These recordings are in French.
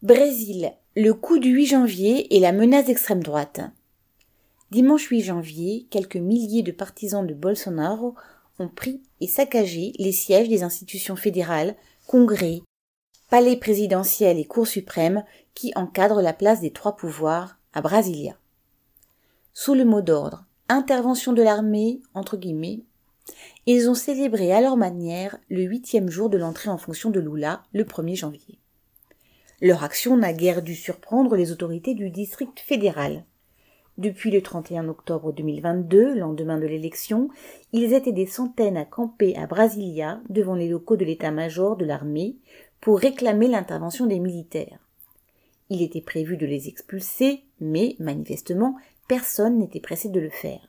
Brésil, le coup du 8 janvier et la menace d'extrême droite. Dimanche 8 janvier, quelques milliers de partisans de Bolsonaro ont pris et saccagé les sièges des institutions fédérales, congrès, palais présidentiel et cour suprême qui encadrent la place des trois pouvoirs à Brasilia. Sous le mot d'ordre intervention de l'armée, entre guillemets, ils ont célébré à leur manière le huitième jour de l'entrée en fonction de Lula le 1er janvier. Leur action n'a guère dû surprendre les autorités du district fédéral. Depuis le 31 octobre 2022, lendemain de l'élection, ils étaient des centaines à camper à Brasilia devant les locaux de l'état-major de l'armée pour réclamer l'intervention des militaires. Il était prévu de les expulser, mais, manifestement, personne n'était pressé de le faire.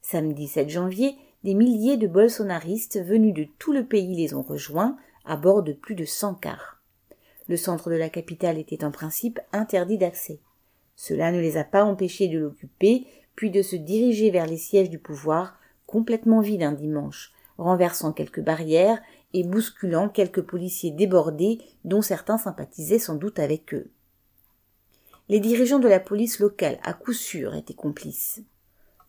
Samedi 7 janvier, des milliers de bolsonaristes venus de tout le pays les ont rejoints à bord de plus de 100 cars. Le centre de la capitale était en principe interdit d'accès. Cela ne les a pas empêchés de l'occuper, puis de se diriger vers les sièges du pouvoir, complètement vides un dimanche, renversant quelques barrières et bousculant quelques policiers débordés dont certains sympathisaient sans doute avec eux. Les dirigeants de la police locale, à coup sûr, étaient complices.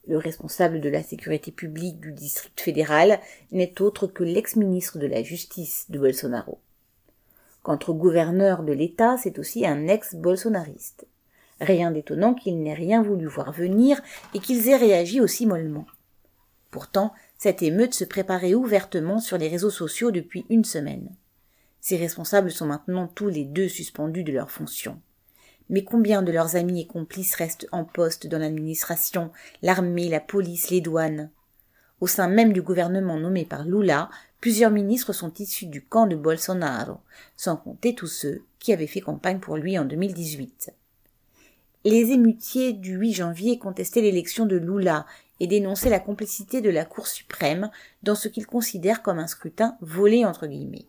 Le responsable de la sécurité publique du district fédéral n'est autre que l'ex-ministre de la Justice de Bolsonaro. Au gouverneur de l'État, c'est aussi un ex-bolsonariste. Rien d'étonnant qu'il n'ait rien voulu voir venir et qu'ils aient réagi aussi mollement. Pourtant, cette émeute se préparait ouvertement sur les réseaux sociaux depuis une semaine. Ces responsables sont maintenant tous les deux suspendus de leurs fonctions. Mais combien de leurs amis et complices restent en poste dans l'administration, l'armée, la police, les douanes? Au sein même du gouvernement nommé par Lula, plusieurs ministres sont issus du camp de Bolsonaro, sans compter tous ceux qui avaient fait campagne pour lui en 2018. Les émutiers du 8 janvier contestaient l'élection de Lula et dénonçaient la complicité de la Cour suprême dans ce qu'ils considèrent comme un scrutin volé entre guillemets.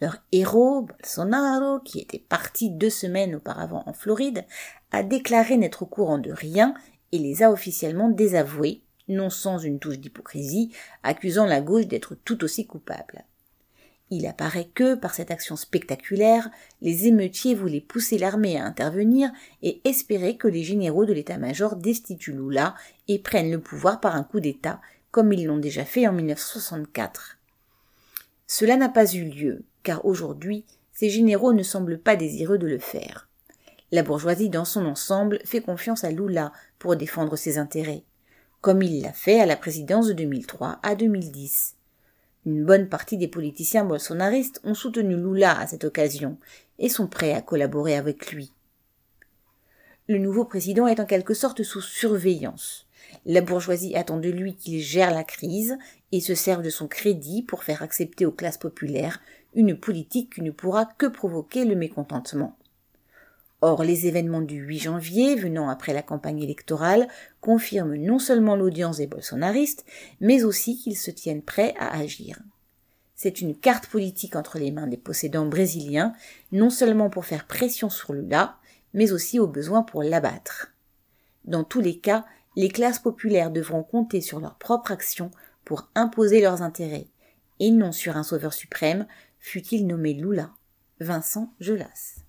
Leur héros, Bolsonaro, qui était parti deux semaines auparavant en Floride, a déclaré n'être au courant de rien et les a officiellement désavoués, non sans une touche d'hypocrisie, accusant la gauche d'être tout aussi coupable. Il apparaît que, par cette action spectaculaire, les émeutiers voulaient pousser l'armée à intervenir et espérer que les généraux de l'état-major destituent Lula et prennent le pouvoir par un coup d'État, comme ils l'ont déjà fait en 1964. Cela n'a pas eu lieu, car aujourd'hui, ces généraux ne semblent pas désireux de le faire. La bourgeoisie dans son ensemble fait confiance à Lula pour défendre ses intérêts, comme il l'a fait à la présidence de 2003 à 2010. Une bonne partie des politiciens bolsonaristes ont soutenu Lula à cette occasion et sont prêts à collaborer avec lui. Le nouveau président est en quelque sorte sous surveillance. La bourgeoisie attend de lui qu'il gère la crise et se serve de son crédit pour faire accepter aux classes populaires une politique qui ne pourra que provoquer le mécontentement. Or, les événements du 8 janvier, venant après la campagne électorale, confirment non seulement l'audience des bolsonaristes, mais aussi qu'ils se tiennent prêts à agir. C'est une carte politique entre les mains des possédants brésiliens, non seulement pour faire pression sur Lula, mais aussi au besoin pour l'abattre. Dans tous les cas, les classes populaires devront compter sur leur propre action pour imposer leurs intérêts, et non sur un sauveur suprême, fut-il nommé Lula. Vincent Gelas.